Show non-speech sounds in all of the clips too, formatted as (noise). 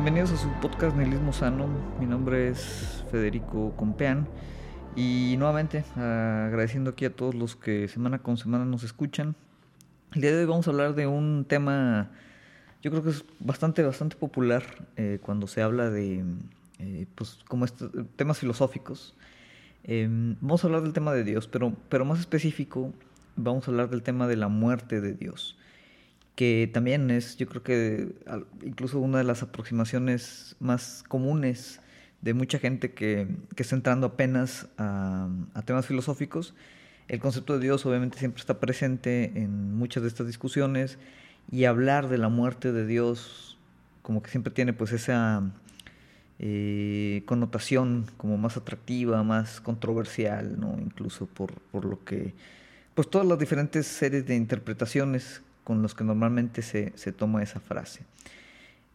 bienvenidos a su podcast Nihilismo Sano. Mi nombre es Federico Compeán y nuevamente agradeciendo aquí a todos los que semana con semana nos escuchan. El día de hoy vamos a hablar de un tema, yo creo que es bastante, bastante popular eh, cuando se habla de, eh, pues, como estos temas filosóficos. Em, vamos a hablar del tema de Dios, pero, pero más específico, vamos a hablar del tema de la muerte de Dios que también es, yo creo que incluso una de las aproximaciones más comunes de mucha gente que, está entrando apenas a, temas filosóficos. El concepto de Dios obviamente siempre está presente en muchas de estas discusiones y hablar de la muerte de Dios como que siempre tiene pues esa eh, connotación como más atractiva, más controversial, ¿no? incluso por, por lo que, pues todas las diferentes series de interpretaciones con los que normalmente se, toma esa frase.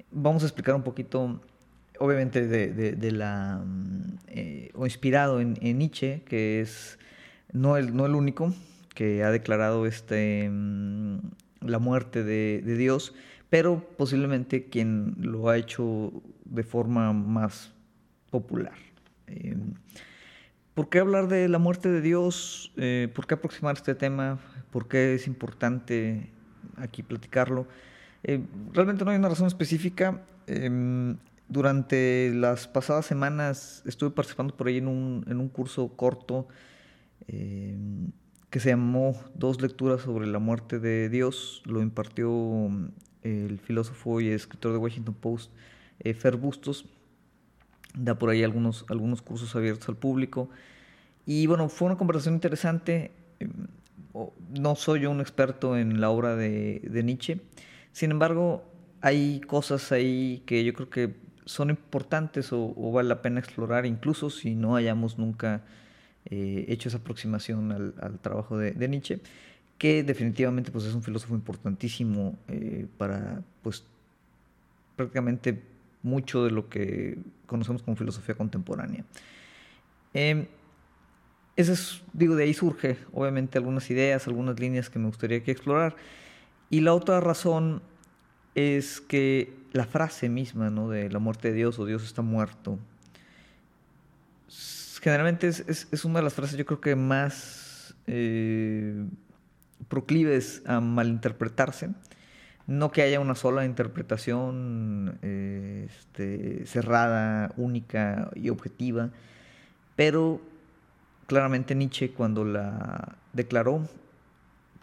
Vamos a explicar un poquito, obviamente, de, la. Mm, eh, o inspirado en, Nietzsche, que es no el, no el único que ha declarado este, mm, la muerte de, Dios, pero posiblemente quien lo ha hecho de forma más popular. Eh, ¿Por qué hablar de la muerte de Dios? Eh, ¿Por qué aproximar este tema? ¿Por qué es importante aquí platicarlo. Eh, realmente no hay una razón específica. Em, durante las pasadas semanas estuve participando por ahí en un, en un curso corto em, que se llamó Dos lecturas sobre la muerte de Dios. Lo impartió el filósofo y escritor de Washington Post, eh, Fer Bustos. Da por ahí algunos, algunos cursos abiertos al público. Y bueno, fue una conversación interesante. No soy un experto en la obra de, Nietzsche, sin embargo, hay cosas ahí que yo creo que son importantes o, vale la pena explorar, incluso si no hayamos nunca eh, hecho esa aproximación al, trabajo de, Nietzsche, que definitivamente pues, es un filósofo importantísimo eh, para pues, prácticamente mucho de lo que conocemos como filosofía contemporánea. Em, ese es, digo, de ahí surge, obviamente, algunas ideas, algunas líneas que me gustaría que explorar. Y la otra razón es que la frase misma, ¿no? De la muerte de Dios o Dios está muerto, generalmente es, una de las frases yo creo que más eh, proclives a malinterpretarse. No que haya una sola interpretación eh, este, cerrada, única y objetiva, pero claramente Nietzsche cuando la declaró,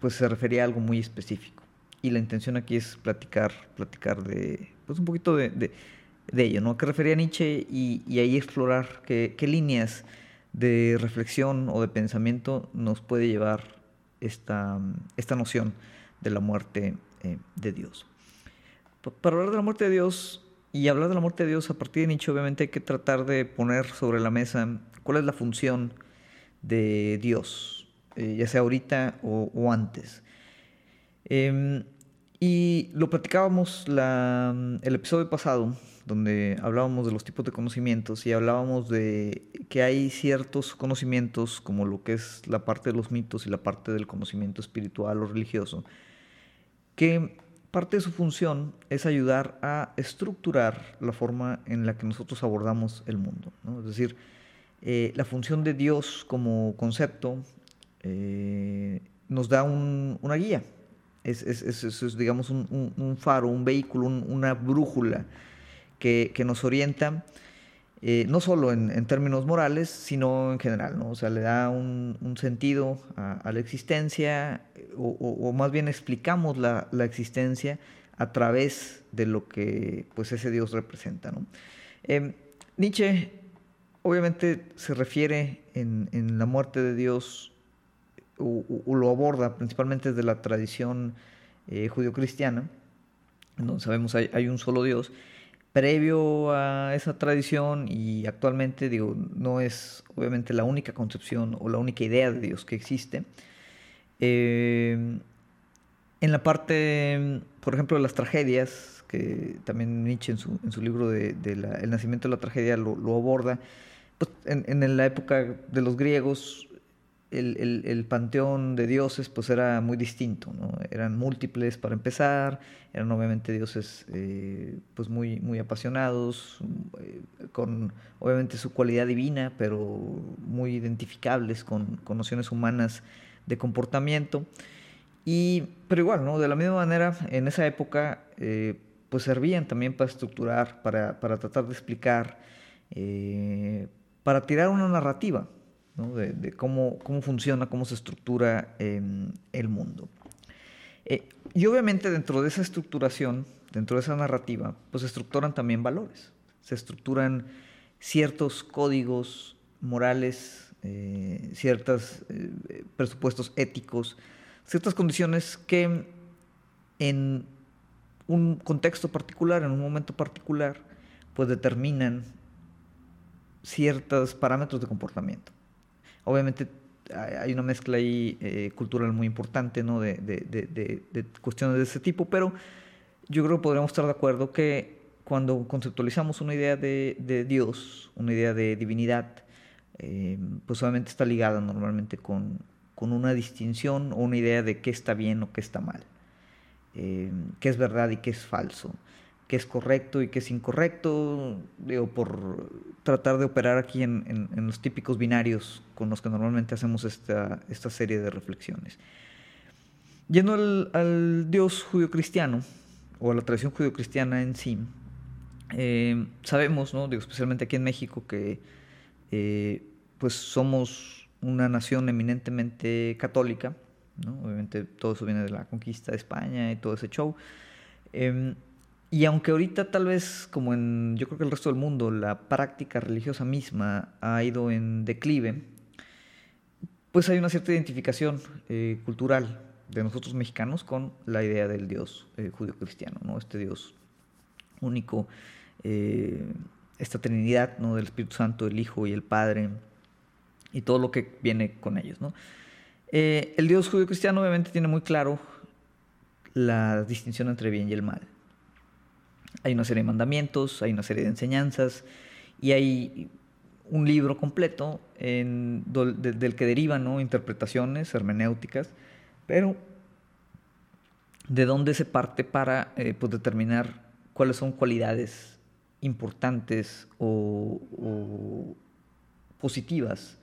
pues se refería a algo muy específico. Y la intención aquí es platicar, platicar de, pues un poquito de, ello, ¿no? ¿Qué refería Nietzsche? Y, ahí explorar qué, líneas de reflexión o de pensamiento nos puede llevar esta, esta noción de la muerte eh, de Dios. Para hablar de la muerte de Dios y hablar de la muerte de Dios a partir de Nietzsche, obviamente hay que tratar de poner sobre la mesa cuál es la función de Dios, eh, ya sea ahorita o, antes. Em, y lo platicábamos el episodio pasado, donde hablábamos de los tipos de conocimientos y hablábamos de que hay ciertos conocimientos, como lo que es la parte de los mitos y la parte del conocimiento espiritual o religioso, que parte de su función es ayudar a estructurar la forma en la que nosotros abordamos el mundo. Es decir, eh, la función de Dios como concepto eh, nos da una guía. Es, digamos, un, faro, un vehículo, una brújula que, nos orienta, eh, no solo en, términos morales, sino en general, ¿no? O sea, le da un, sentido a, la existencia, o, más bien explicamos la, existencia a través de lo que pues, ese Dios representa, ¿no? Nietzsche obviamente se refiere en, la muerte de Dios o, lo aborda principalmente desde la tradición eh, judio-cristiana, donde sabemos hay, hay un solo Dios. Previo a esa tradición y actualmente, digo, no es obviamente la única concepción o la única idea de Dios que existe. Eh, en la parte, por ejemplo, de las tragedias, que también Nietzsche en su, en su libro de, El nacimiento de la tragedia lo, lo aborda, pues, en, la época de los griegos, el, panteón de dioses pues era muy distinto, ¿no? Eran múltiples para empezar, eran obviamente dioses eh, pues muy, muy apasionados, eh, con obviamente su cualidad divina, pero muy identificables con, nociones humanas de comportamiento. Y, pero igual, ¿no? De la misma manera, en esa época eh, pues servían también para estructurar, para, para tratar de explicar, para tirar una narrativa, de, cómo, cómo, funciona, cómo se estructura el mundo. Eh, y obviamente dentro de esa estructuración, dentro de esa narrativa, pues se estructuran también valores, se estructuran ciertos códigos morales, eh, ciertos eh, presupuestos éticos, ciertas condiciones que en un contexto particular, en un momento particular, pues determinan ciertos parámetros de comportamiento. Obviamente hay una mezcla ahí eh, cultural muy importante, ¿no? De, cuestiones de ese tipo, pero yo creo que podríamos estar de acuerdo que cuando conceptualizamos una idea de, Dios, una idea de divinidad, eh, pues obviamente está ligada normalmente con, con, una distinción o una idea de qué está bien o qué está mal, eh, qué es verdad y qué es falso qué es correcto y qué es incorrecto, digo, por tratar de operar aquí en, los típicos binarios con los que normalmente hacemos esta, esta serie de reflexiones. Yendo al, Dios judío-cristiano, o a la tradición judío-cristiana en sí, eh, sabemos, ¿no? digo, especialmente aquí en México, que eh, pues somos una nación eminentemente católica, ¿no? obviamente todo eso viene de la conquista de España y todo ese show. Em, y aunque ahorita tal vez, como en yo creo que el resto del mundo, la práctica religiosa misma ha ido en declive, pues hay una cierta identificación eh, cultural de nosotros mexicanos con la idea del Dios eh, judío-cristiano, ¿no? Este Dios único, eh, esta Trinidad, ¿no? Del Espíritu Santo, el Hijo y el Padre, y todo lo que viene con ellos, ¿no? el Dios judío-cristiano obviamente tiene muy claro la distinción entre bien y el mal. Hay una serie de mandamientos, hay una serie de enseñanzas y hay un libro completo del que derivan interpretaciones hermenéuticas, pero de dónde se parte para eh, pues, determinar cuáles son cualidades importantes o, positivas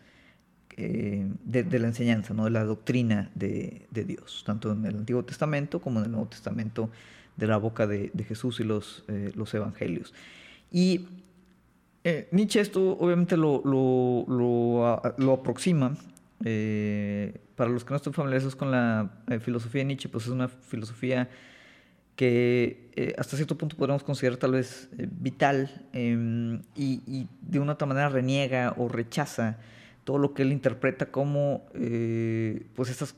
eh, de, la enseñanza, ¿no? de la doctrina de, de, Dios, tanto en el Antiguo Testamento como en el Nuevo Testamento de la boca de, Jesús y los, eh, los evangelios. Y eh, Nietzsche esto obviamente lo, lo, aproxima. Eh, para los que no están familiarizados con la filosofía de Nietzsche, pues es una filosofía que hasta cierto punto podríamos considerar tal vez vital em, y, de una otra manera reniega o rechaza todo lo que él interpreta como pues estas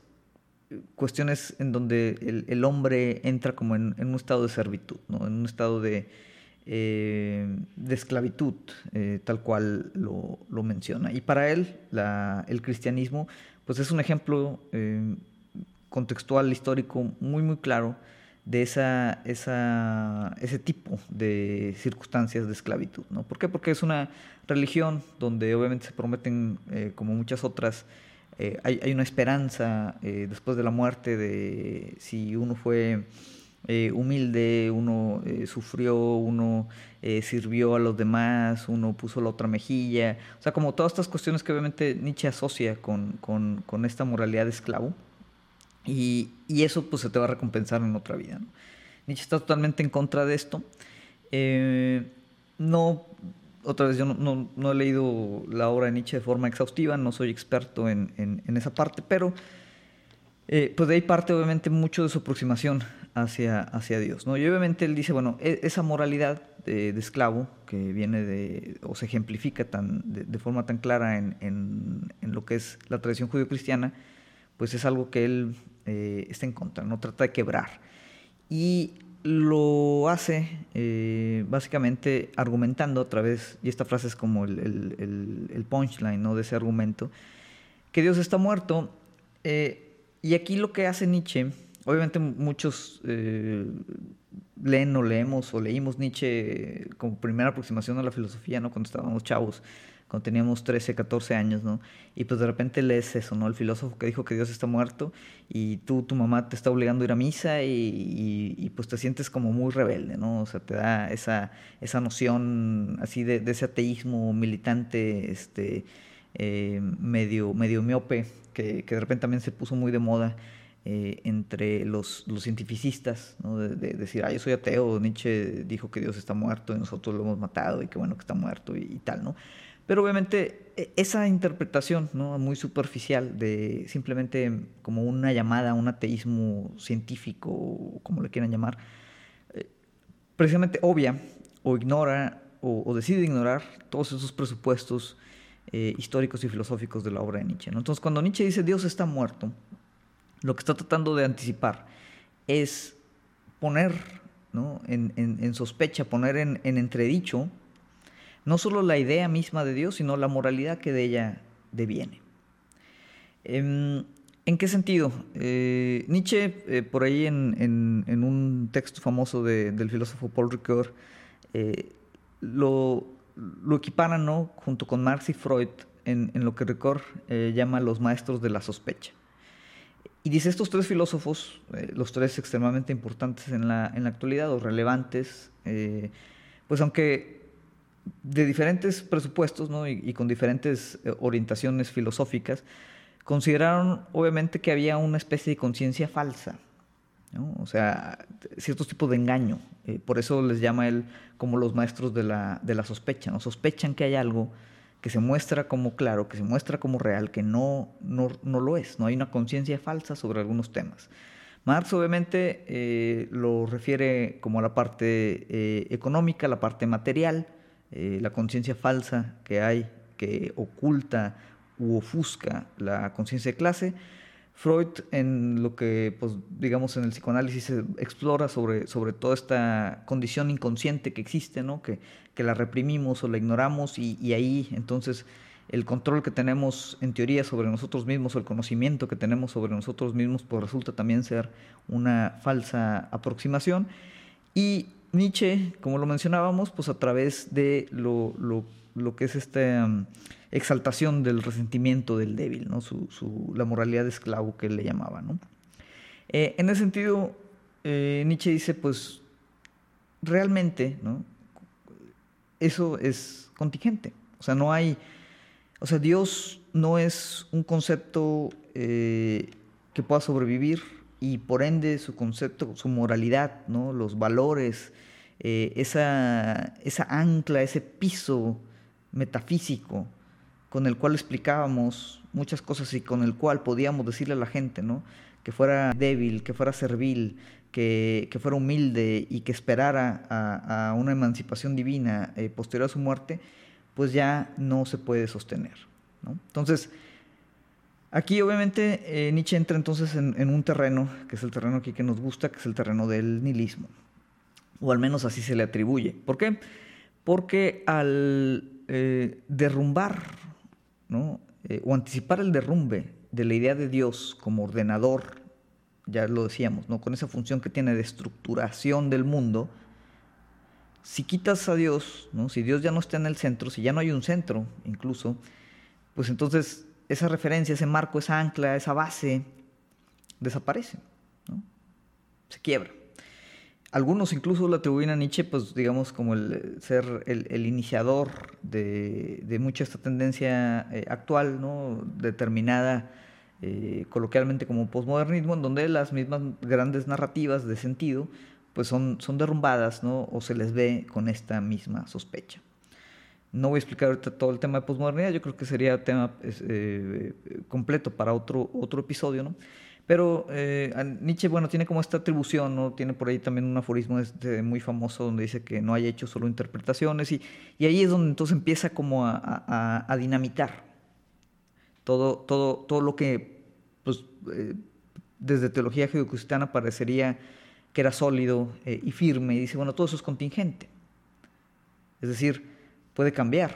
cuestiones en donde el, hombre entra como en, un estado de servitud, ¿no? en un estado de, eh, esclavitud, eh, tal cual lo, menciona. Y para él, el cristianismo, pues es un ejemplo eh, contextual, histórico, muy, muy claro de esa, esa, ese tipo de circunstancias de esclavitud. ¿no? ¿Por qué? Porque es una religión donde obviamente se prometen, como muchas otras, eh, hay, una esperanza eh, después de la muerte de si uno fue eh, humilde, uno sufrió, uno sirvió a los demás, uno puso la otra mejilla. O sea, como todas estas cuestiones que obviamente Nietzsche asocia con, con, esta moralidad de esclavo. Y, y, eso pues se te va a recompensar en otra vida. Nietzsche está totalmente en contra de esto. no otra vez, yo no, he leído la obra de Nietzsche de forma exhaustiva, no soy experto en, esa parte, pero eh, pues de ahí parte obviamente mucho de su aproximación hacia, Dios. Y obviamente él dice, bueno, e, esa moralidad de, esclavo que viene de, o se ejemplifica tan, de, forma tan clara en, lo que es la tradición judío-cristiana, pues es algo que él eh, está en contra, no trata de quebrar. Y lo hace eh, básicamente argumentando a través, y esta frase es como el, punchline ¿no? de ese argumento, que Dios está muerto. Eh, y aquí lo que hace Nietzsche, obviamente muchos eh, leen o leemos o leímos Nietzsche como primera aproximación a la filosofía, ¿no? cuando estábamos chavos, cuando teníamos 13, 14 años, ¿no? Y pues de repente lees eso, ¿no? El filósofo que dijo que Dios está muerto y tú, tu mamá te está obligando a ir a misa y, pues te sientes como muy rebelde, ¿no? O sea, te da esa, esa noción así de, ese ateísmo militante, este, eh, medio, medio miope, que, que de repente también se puso muy de moda eh, entre los, los cientificistas, ¿no? de, decir, ah, yo soy ateo, Nietzsche dijo que Dios está muerto y nosotros lo hemos matado y qué bueno que está muerto y, tal, ¿no? Pero obviamente e, esa interpretación ¿no? muy superficial de simplemente como una llamada a un ateísmo científico, como le quieran llamar, eh, precisamente obvia o ignora o, decide ignorar todos esos presupuestos eh, históricos y filosóficos de la obra de Nietzsche. ¿no? Entonces cuando Nietzsche dice Dios está muerto, lo que está tratando de anticipar es poner en, sospecha, poner en, entredicho no solo la idea misma de Dios, sino la moralidad que de ella deviene. Em, ¿En, qué sentido? Eh, Nietzsche, eh, por ahí en, un texto famoso del filósofo Paul Ricoeur, eh, lo, lo equipara ¿no? junto con Marx y Freud en, lo que Ricoeur llama los maestros de la sospecha. Y dice, estos tres filósofos, los tres extremadamente importantes en la, en la actualidad o relevantes, pues aunque de diferentes presupuestos ¿no? y, con diferentes eh, orientaciones filosóficas, consideraron obviamente que había una especie de conciencia falsa, ¿no? o sea, ciertos tipos de engaño. por eso les llama él como los maestros de la, de la sospecha, ¿no? sospechan que hay algo que se muestra como claro, que se muestra como real, que no, no, no lo es, no hay una conciencia falsa sobre algunos temas. Marx obviamente eh, lo refiere como a la parte eh, económica, la parte material, eh, la conciencia falsa que hay, que oculta u ofusca la conciencia de clase. Freud en lo que, pues, digamos, en el psicoanálisis explora sobre, sobre toda esta condición inconsciente que existe, ¿no? que, que la reprimimos o la ignoramos y, ahí entonces el control que tenemos en teoría sobre nosotros mismos o el conocimiento que tenemos sobre nosotros mismos pues resulta también ser una falsa aproximación. Y Nietzsche, como lo mencionábamos, pues a través de lo, lo, que es esta um, exaltación del resentimiento del débil, ¿no? Su, la moralidad de esclavo que él le llamaba. ¿no? Eh, en ese sentido, eh, Nietzsche dice, pues realmente, ¿no? eso es contingente. O sea, no hay, o sea, Dios no es un concepto eh, que pueda sobrevivir y por ende su concepto, su moralidad, ¿no? los valores, eh, esa, esa ancla, ese piso metafísico con el cual explicábamos muchas cosas y con el cual podíamos decirle a la gente, ¿no? que fuera débil, que fuera servil, que, fuera humilde y que esperara a, una emancipación divina eh, posterior a su muerte, pues ya no se puede sostener. Entonces, aquí obviamente eh, Nietzsche entra entonces en, un terreno, que es el terreno aquí que nos gusta, que es el terreno del nihilismo, o al menos así se le atribuye. ¿Por qué? Porque al eh, derrumbar, o anticipar el derrumbe de la idea de Dios como ordenador ya lo decíamos, ¿no? con esa función que tiene de estructuración del mundo, si quitas a Dios, ¿no? si Dios ya no está en el centro, si ya no hay un centro incluso, pues entonces esa referencia, ese marco, esa ancla, esa base, desaparece, se quiebra. Algunos incluso lo atribuyen a Nietzsche, pues digamos, como el ser el, iniciador de, de, mucha esta tendencia eh, actual, ¿no? determinada eh, coloquialmente como posmodernismo, en donde las mismas grandes narrativas de sentido pues son, son derrumbadas ¿no? o se les ve con esta misma sospecha. No voy a explicar todo el tema de posmodernidad, yo creo que sería tema eh, completo para otro, otro episodio, ¿no? Pero eh, Nietzsche, bueno, tiene como esta atribución, ¿no? Tiene por ahí también un aforismo muy famoso donde dice que no hay hechos, solo interpretaciones, y, y ahí es donde entonces empieza como a, a, dinamitar todo, todo, todo lo que pues, eh, desde teología judio-cristiana parecería que era sólido eh, y firme, y dice, bueno, todo eso es contingente. Es decir, puede cambiar,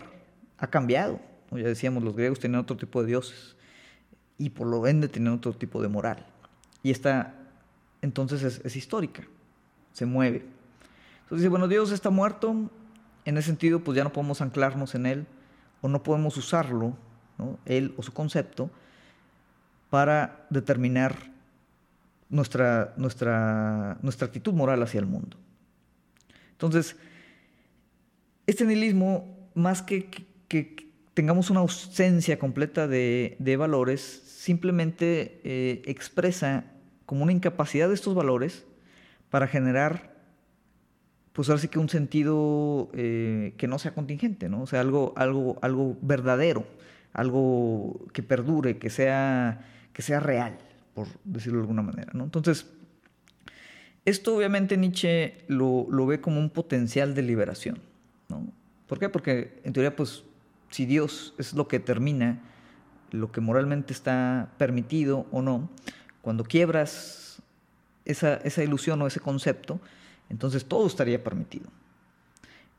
ha cambiado. Ya decíamos, los griegos tenían otro tipo de dioses y por lo ende tenían otro tipo de moral. Y esta entonces es, histórica, se mueve. Entonces dice, bueno, Dios está muerto, en ese sentido pues ya no podemos anclarnos en él, o no podemos usarlo, él o su concepto, para determinar nuestra, nuestra, nuestra actitud moral hacia el mundo. Entonces, este nihilismo, más que, que, tengamos una ausencia completa de, valores, simplemente eh, expresa como una incapacidad de estos valores para generar pues ahora sí que un sentido eh, que no sea contingente, ¿no? O sea, algo, algo, algo verdadero, algo que perdure, que sea, que sea real, por decirlo de alguna manera, ¿no? Entonces, esto obviamente Nietzsche lo, lo ve como un potencial de liberación, ¿Por qué? Porque en teoría, pues, si Dios es lo que determina lo que moralmente está permitido o no, cuando quiebras esa, esa ilusión o ese concepto, entonces todo estaría permitido.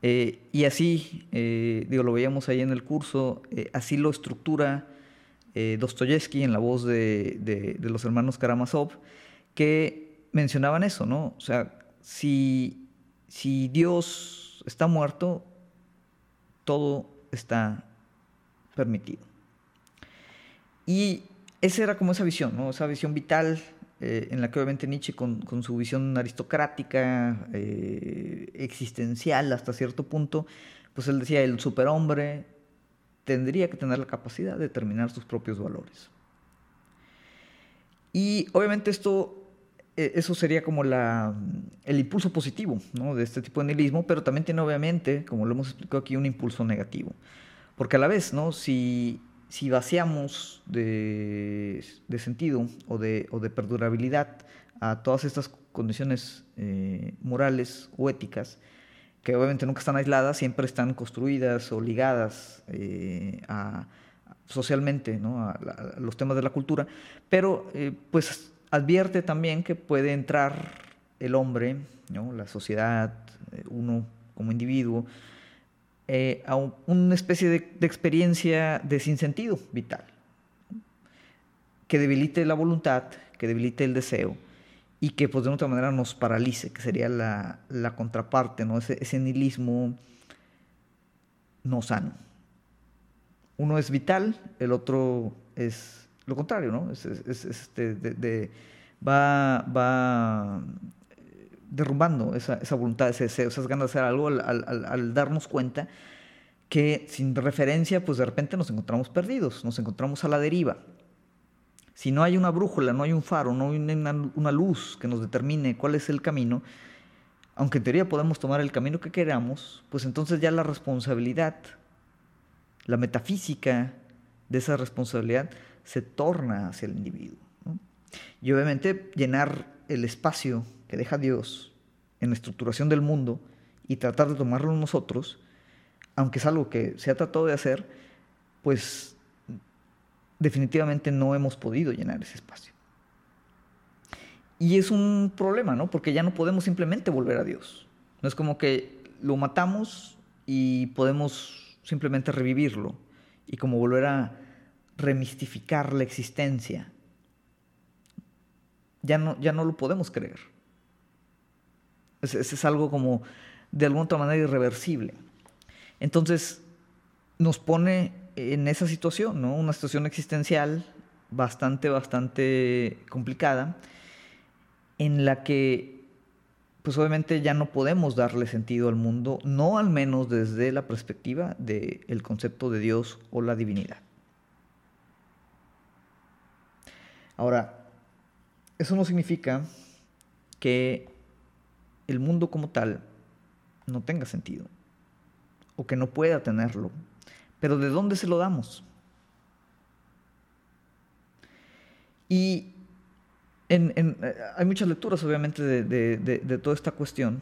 Eh, y así, eh, digo, lo veíamos ahí en el curso, eh, así lo estructura Dostoyevsky en la voz de, los hermanos Karamazov, que mencionaban eso, ¿no? O sea, si, si Dios está muerto, todo está permitido. Y esa era como esa visión, ¿no? Esa visión vital eh, en la que obviamente Nietzsche con, su visión aristocrática, eh, existencial hasta cierto punto, pues él decía, el superhombre tendría que tener la capacidad de determinar sus propios valores. Y obviamente esto, eso sería como la, el impulso positivo de este tipo de nihilismo, pero también tiene obviamente, como lo hemos explicado aquí, un impulso negativo. Porque a la vez, ¿no? si si vaciamos de, sentido o de, perdurabilidad a todas estas condiciones eh, morales o éticas, que obviamente nunca están aisladas, siempre están construidas o ligadas eh, socialmente a, los temas de la cultura, pero eh, pues advierte también que puede entrar el hombre, la sociedad, uno como individuo, eh, a una especie de, experiencia de sinsentido vital, que debilite la voluntad, que debilite el deseo y que pues de otra manera nos paralice, que sería la, contraparte, ¿no? ese, nihilismo no sano. Uno es vital, el otro es lo contrario, ¿no? Este, va, va derrumbando esa, voluntad, ese deseo, esas ganas de hacer algo al, darnos cuenta que sin referencia, pues de repente nos encontramos perdidos, nos encontramos a la deriva. Si no hay una brújula, no hay un faro, no hay una, luz que nos determine cuál es el camino, aunque en teoría podemos tomar el camino que queramos, pues entonces ya la responsabilidad, la metafísica de esa responsabilidad se torna hacia el individuo. Y obviamente llenar el espacio que deja Dios en la estructuración del mundo y tratar de tomarlo nosotros, aunque es algo que se ha tratado de hacer, pues definitivamente no hemos podido llenar ese espacio. Y es un problema, ¿no? Porque ya no podemos simplemente volver a Dios. No es como que lo matamos y podemos simplemente revivirlo y como volver a remistificar la existencia. Ya no, ya no lo podemos creer. Es, es, algo como de alguna otra manera irreversible. Entonces nos pone en esa situación, ¿no? Una situación existencial bastante, bastante complicada, en la que pues obviamente ya no podemos darle sentido al mundo, no al menos desde la perspectiva del concepto de Dios o la divinidad. Ahora, eso no significa que el mundo como tal no tenga sentido o que no pueda tenerlo. Pero ¿de dónde se lo damos? Y en, eh, hay muchas lecturas, obviamente, de, toda esta cuestión.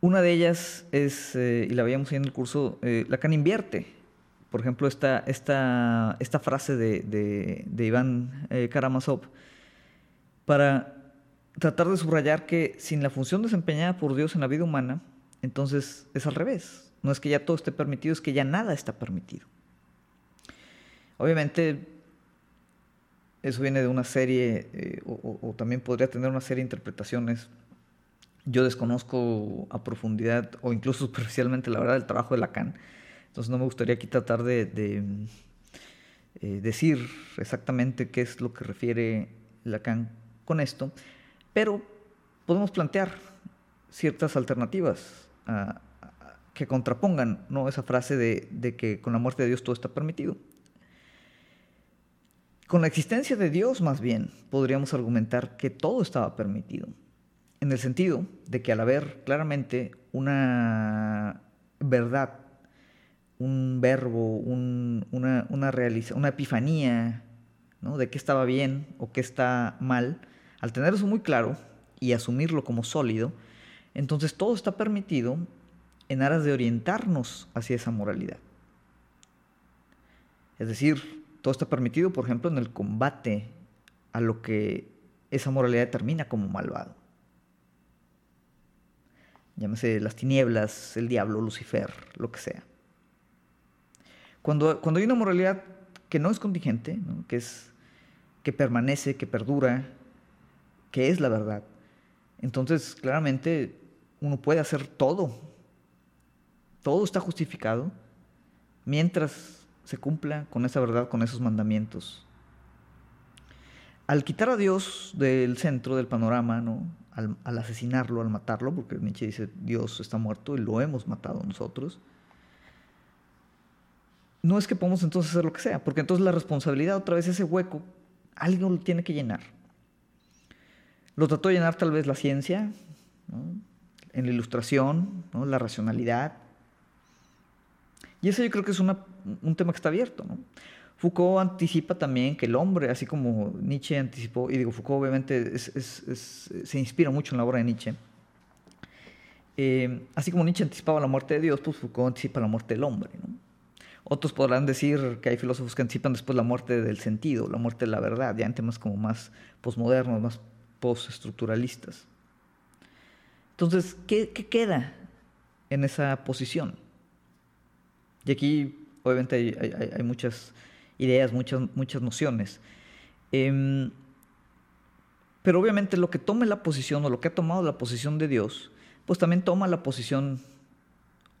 Una de ellas es, eh, y la veíamos en el curso, eh, Lacan invierte. Por ejemplo, esta, esta, esta frase de, Iván Karamazov para tratar de subrayar que sin la función desempeñada por Dios en la vida humana, entonces es al revés. No es que ya todo esté permitido, es que ya nada está permitido. Obviamente, eso viene de una serie, eh, o, también podría tener una serie de interpretaciones Yo desconozco a profundidad o incluso (laughs) superficialmente la verdad del trabajo de Lacan. Entonces no me gustaría aquí tratar de, eh, decir exactamente qué es lo que refiere Lacan con esto, pero podemos plantear ciertas alternativas que contrapongan ¿no? esa frase de que con la muerte de Dios todo está permitido. Con la existencia de Dios, más bien, podríamos argumentar que todo estaba permitido, en el sentido de que al haber claramente una verdad, un verbo, una, una, una epifanía ¿no? de qué estaba bien o qué está mal, al tener eso muy claro y asumirlo como sólido, entonces todo está permitido en aras de orientarnos hacia esa moralidad. Es decir, todo está permitido, por ejemplo, en el combate a lo que esa moralidad determina como malvado. Llámese las tinieblas, el diablo, Lucifer, lo que sea. Cuando, cuando hay una moralidad que no es contingente, que, es, que permanece, que perdura, que es la verdad, entonces claramente uno puede hacer todo. Todo está justificado mientras se cumpla con esa verdad, con esos mandamientos. Al quitar a Dios del centro del panorama, ¿no? al, asesinarlo, al matarlo, porque Nietzsche dice Dios está muerto y lo hemos matado nosotros, no es que podamos entonces hacer lo que sea, porque entonces la responsabilidad, otra vez ese hueco, alguien lo tiene que llenar. Lo trató de llenar tal vez la ciencia, en la ilustración, la racionalidad, y eso yo creo que es un tema que está abierto. ¿no? Foucault anticipa también que el hombre, así como Nietzsche anticipó, y digo, Foucault obviamente se inspira mucho en la obra de Nietzsche, eh, así como Nietzsche anticipaba la muerte de Dios, pues Foucault anticipa la muerte del hombre. ¿no? Otros podrán decir que hay filósofos que anticipan después la muerte del sentido, la muerte de la verdad, ya en temas como más posmodernos, más postestructuralistas. Entonces, ¿qué, ¿qué queda en esa posición? Y aquí, obviamente, hay, muchas ideas, muchas, muchas nociones. Em, pero obviamente lo que tome la posición o lo que ha tomado la posición de Dios, pues también toma la posición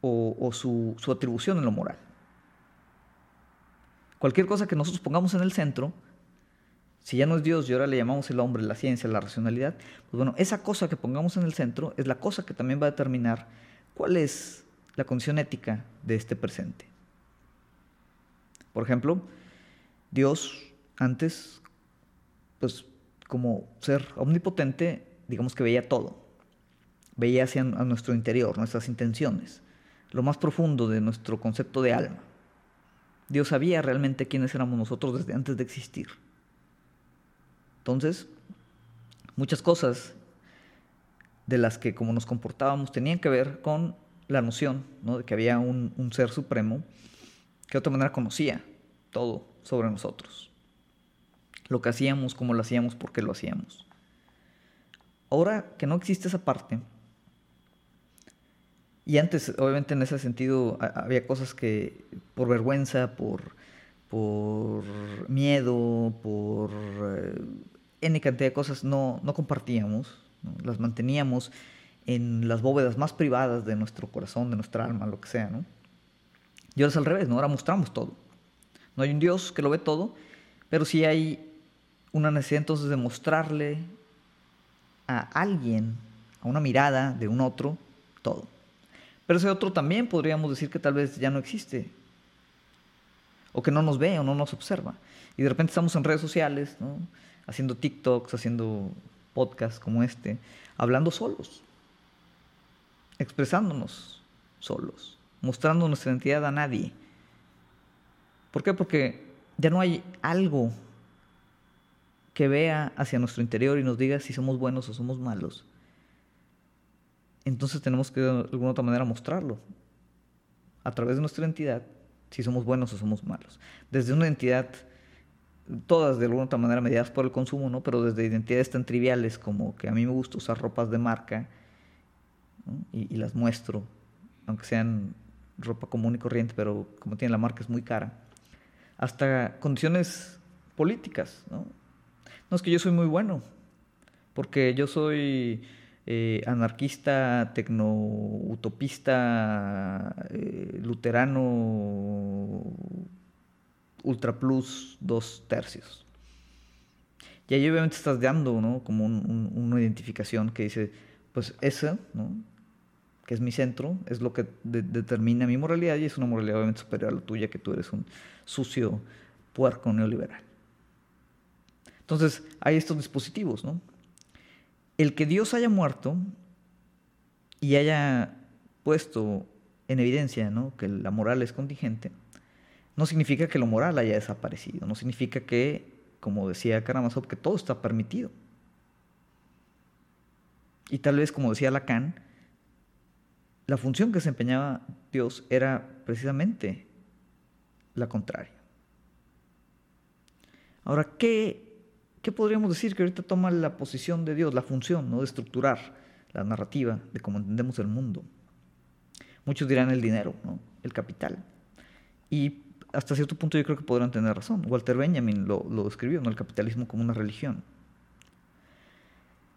o, su, atribución en lo moral. Cualquier cosa que nosotros pongamos en el centro, si ya no es Dios y ahora le llamamos el hombre, la ciencia, la racionalidad, pues bueno, esa cosa que pongamos en el centro es la cosa que también va a determinar cuál es la condición ética de este presente. Por ejemplo, Dios antes, pues como ser omnipotente, digamos que veía todo, veía hacia nuestro interior, nuestras intenciones, lo más profundo de nuestro concepto de alma. Dios sabía realmente quiénes éramos nosotros desde antes de existir. Entonces, muchas cosas de las que como nos comportábamos tenían que ver con la noción de que había un, ser supremo que de otra manera conocía todo sobre nosotros. Lo que hacíamos, cómo lo hacíamos, por qué lo hacíamos. Ahora que no existe esa parte, y antes, obviamente, en ese sentido, había cosas que por vergüenza, por, por miedo, por eh, N cantidad de cosas no, no compartíamos, las manteníamos en las bóvedas más privadas de nuestro corazón, de nuestra alma, lo que sea, ¿no? Y ahora es al revés, ¿no? Ahora mostramos todo. No hay un Dios que lo ve todo, pero sí hay una necesidad entonces de mostrarle a alguien, a una mirada de un otro, todo. Pero ese otro también podríamos decir que tal vez ya no existe, o que no nos ve o no nos observa. Y de repente estamos en redes sociales, haciendo TikToks, haciendo podcasts como este, hablando solos expresándonos solos, mostrando nuestra identidad a nadie. ¿Por qué? Porque ya no hay algo que vea hacia nuestro interior y nos diga si somos buenos o somos malos. Entonces tenemos que de alguna otra manera mostrarlo a través de nuestra identidad si somos buenos o somos malos. Desde una identidad, todas de alguna otra manera mediadas por el consumo, ¿no? Pero desde identidades tan triviales como que a mí me gusta usar ropas de marca y, las muestro, aunque sean ropa común y corriente, pero como tiene la marca es muy cara, hasta condiciones políticas. no es que yo soy muy bueno, porque yo soy eh, anarquista, tecno-utopista, eh, luterano, ultra plus, dos tercios. Y ahí obviamente estás dando, ¿no? Como una identificación que dice, pues esa, ¿no? Que es mi centro, es lo que determina mi moralidad y es una moralidad obviamente superior a la tuya, que tú eres un sucio puerco neoliberal. Entonces, hay estos dispositivos, ¿no? El que Dios haya muerto y haya puesto en evidencia que la moral es contingente, no significa que lo moral haya desaparecido, no significa que, como decía Karamazov, que todo está permitido. Y tal vez, como decía Lacan, la función que desempeñaba Dios era precisamente la contraria. Ahora, ¿qué ¿qué podríamos decir que ahorita toma la posición de Dios, la función ¿no? de estructurar la narrativa de cómo entendemos el mundo? Muchos dirán el dinero, ¿no? el capital. Y hasta cierto punto yo creo que podrán tener razón. Walter Benjamin lo, lo describió, ¿no? el capitalismo como una religión.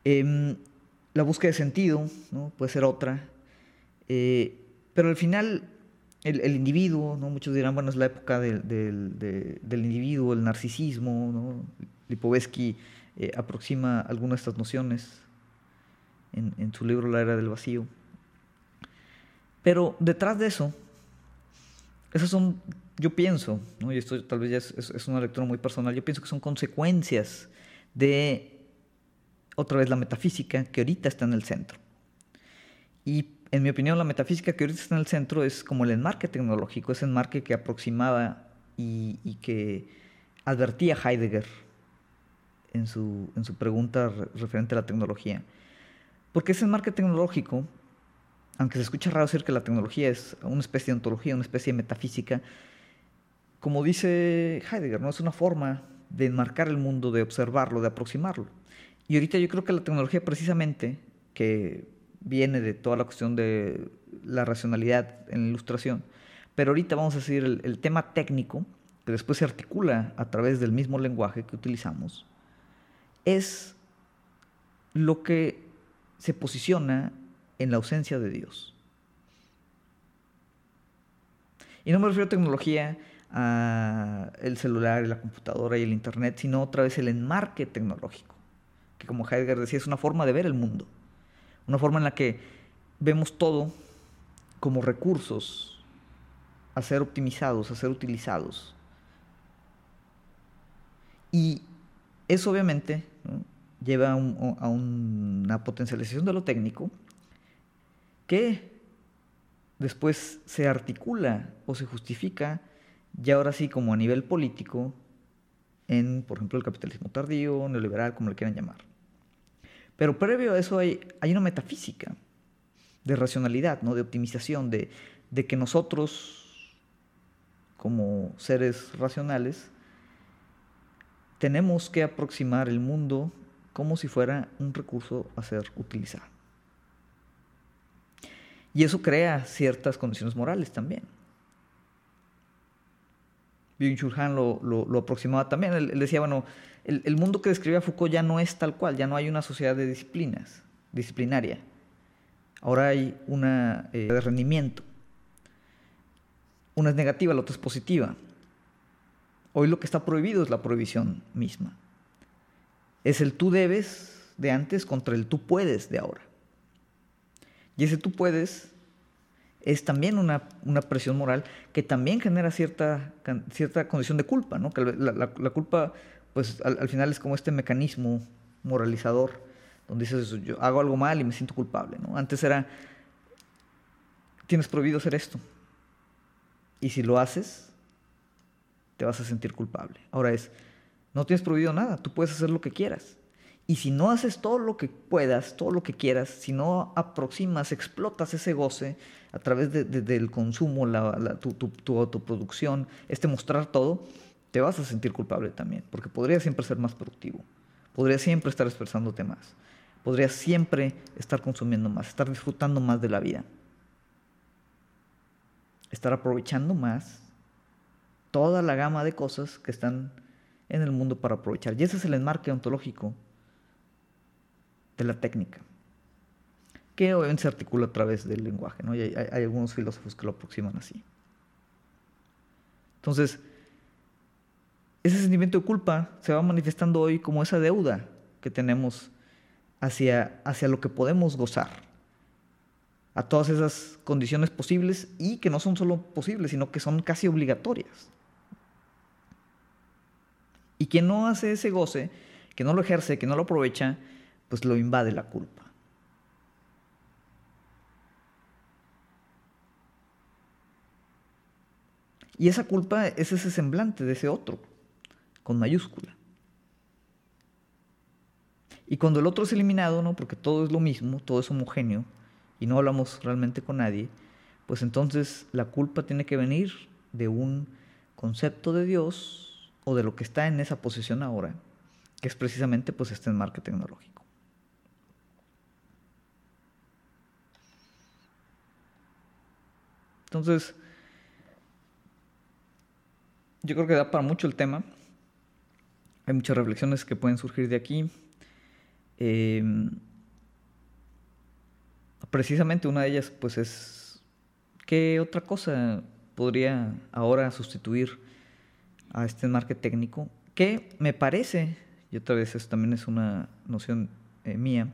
Em, la búsqueda de sentido ¿no? puede ser otra. Eh, pero al final el, individuo, ¿no? muchos dirán, bueno, es la época del, del individuo, el narcisismo, ¿no? Lipovetsky eh, aproxima algunas de estas nociones en, su libro La Era del Vacío. Pero detrás de eso, esas son, yo pienso, y esto tal vez ya es, una lectura muy personal, yo pienso que son consecuencias de, otra vez, la metafísica que ahorita está en el centro. Y en mi opinión, la metafísica que ahorita está en el centro es como el enmarque tecnológico, ese enmarque que aproximaba y, y que advertía Heidegger en su, en su pregunta referente a la tecnología. Porque ese enmarque tecnológico, aunque se escucha raro decir que la tecnología es una especie de ontología, una especie de metafísica, como dice Heidegger, ¿no? es una forma de enmarcar el mundo, de observarlo, de aproximarlo. Y ahorita yo creo que la tecnología precisamente, que viene de toda la cuestión de la racionalidad en la ilustración, pero ahorita vamos a decir el, el tema técnico, que después se articula a través del mismo lenguaje que utilizamos, es lo que se posiciona en la ausencia de Dios. Y no me refiero a tecnología, a el celular, la computadora y el internet, sino otra vez el enmarque tecnológico, que como Heidegger decía es una forma de ver el mundo, una forma en la que vemos todo como recursos a ser optimizados, a ser utilizados. Y eso obviamente lleva a, una potencialización de lo técnico que después se articula o se justifica ya ahora sí como a nivel político en, por ejemplo, el capitalismo tardío, neoliberal, como le quieran llamar. Pero previo a eso hay, hay una metafísica de racionalidad, ¿no? de optimización, de, de que nosotros, como seres racionales, tenemos que aproximar el mundo como si fuera un recurso a ser utilizado. Y eso crea ciertas condiciones morales también. Byung-Chul Han lo, aproximaba también. Él, decía, bueno, el, mundo que describía Foucault ya no es tal cual, ya no hay una sociedad de disciplinas, disciplinaria. Ahora hay una eh, de rendimiento. Una es negativa, la otra es positiva. Hoy lo que está prohibido es la prohibición misma. Es el tú debes de antes contra el tú puedes de ahora. Y ese tú puedes es también una, presión moral que también genera cierta, cierta condición de culpa, ¿no? Que la, culpa, pues al, final es como este mecanismo moralizador, donde dices, yo hago algo mal y me siento culpable, ¿no? Antes era, tienes prohibido hacer esto. Y si lo haces, te vas a sentir culpable. Ahora es, no tienes prohibido nada, tú puedes hacer lo que quieras. Y si no haces todo lo que puedas, todo lo que quieras, si no aproximas, explotas ese goce a través del consumo, tu, tu, autoproducción, este mostrar todo, te vas a sentir culpable también, porque podrías siempre ser más productivo, podrías siempre estar expresándote más, podrías siempre estar consumiendo más, estar disfrutando más de la vida, estar aprovechando más toda la gama de cosas que están en el mundo para aprovechar. Y ese es el enmarque ontológico de la técnica. que obviamente se articula a través del lenguaje, ¿no? Hay, hay algunos filósofos que lo aproximan así. Entonces, ese sentimiento de culpa se va manifestando hoy como esa deuda que tenemos hacia, hacia lo que podemos gozar, a todas esas condiciones posibles y que no son solo posibles, sino que son casi obligatorias. Y quien no hace ese goce, que no lo ejerce, que no lo aprovecha, pues lo invade la culpa. Y esa culpa es ese semblante de ese otro, con mayúscula. Y cuando el otro es eliminado, ¿no? porque todo es lo mismo, todo es homogéneo, y no hablamos realmente con nadie, pues entonces la culpa tiene que venir de un concepto de Dios o de lo que está en esa posición ahora, que es precisamente pues este enmarque tecnológico. Entonces, yo creo que da para mucho el tema. Hay muchas reflexiones que pueden surgir de aquí. Em, precisamente una de ellas, pues, es qué otra cosa podría ahora sustituir a este enmarque técnico, que me parece, y otra vez eso también es una noción eh, mía,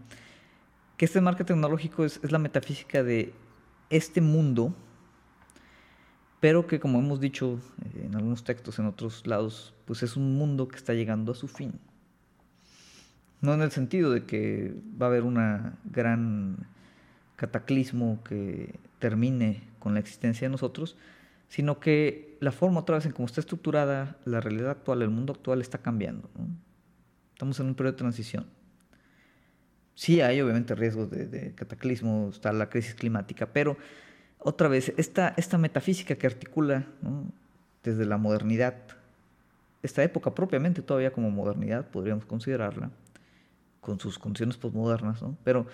que este enmarque tecnológico es, es la metafísica de este mundo pero que como hemos dicho eh, en algunos textos en otros lados, pues es un mundo que está llegando a su fin. No en el sentido de que va a haber un gran cataclismo que termine con la existencia de nosotros, sino que la forma otra vez en cómo está estructurada la realidad actual, el mundo actual está cambiando. Estamos en un periodo de transición. Sí hay obviamente riesgos de, cataclismo, está la crisis climática, pero otra vez, esta, esta metafísica que articula desde la modernidad, esta época propiamente todavía como modernidad, podríamos considerarla, con sus condiciones postmodernas, ¿no? pero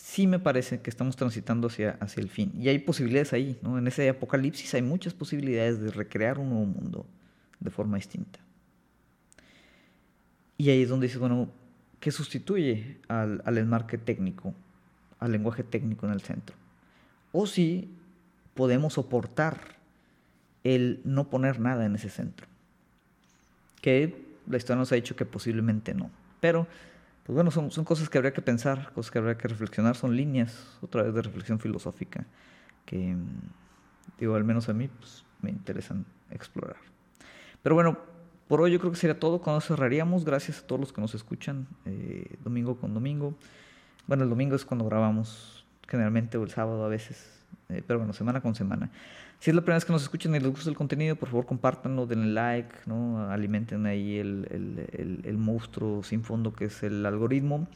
sí me parece que estamos transitando hacia, hacia el fin. Y hay posibilidades ahí, ¿no? En ese apocalipsis hay muchas posibilidades de recrear un nuevo mundo de forma distinta. Y ahí es donde dice, bueno, ¿qué sustituye al, al enmarque técnico, al lenguaje técnico en el centro? o si podemos soportar el no poner nada en ese centro. Que la historia nos ha dicho que posiblemente no. Pero, pues bueno, son, cosas que habría que pensar, cosas que habría que reflexionar, son líneas otra vez de reflexión filosófica que, digo, al menos a mí, pues, me interesan explorar. Pero bueno, por hoy yo creo que sería todo. Cuando cerraríamos, gracias a todos los que nos escuchan eh, domingo con domingo. Bueno, el domingo es cuando grabamos generalmente, o el sábado a veces, eh, pero bueno, semana con semana. Si es la primera vez que nos escuchan y les gusta el contenido, por favor compártanlo, denle like, ¿no? alimenten ahí el, el, el, monstruo sin fondo que es el algoritmo.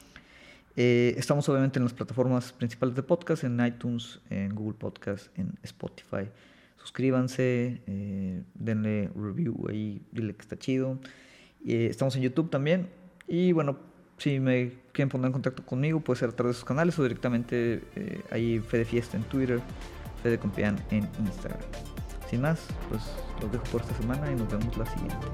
Eh, estamos obviamente en las plataformas principales de podcast, en iTunes, en Google Podcast, en Spotify. Suscríbanse, eh, denle review ahí, dile que está chido. estamos en YouTube también. Y bueno, si me quieren poner en contacto conmigo, puede ser a través de sus canales o directamente eh, ahí Fede Fiesta en Twitter, Fede Compián en Instagram. Sin más, pues los dejo por esta semana y nos vemos la siguiente.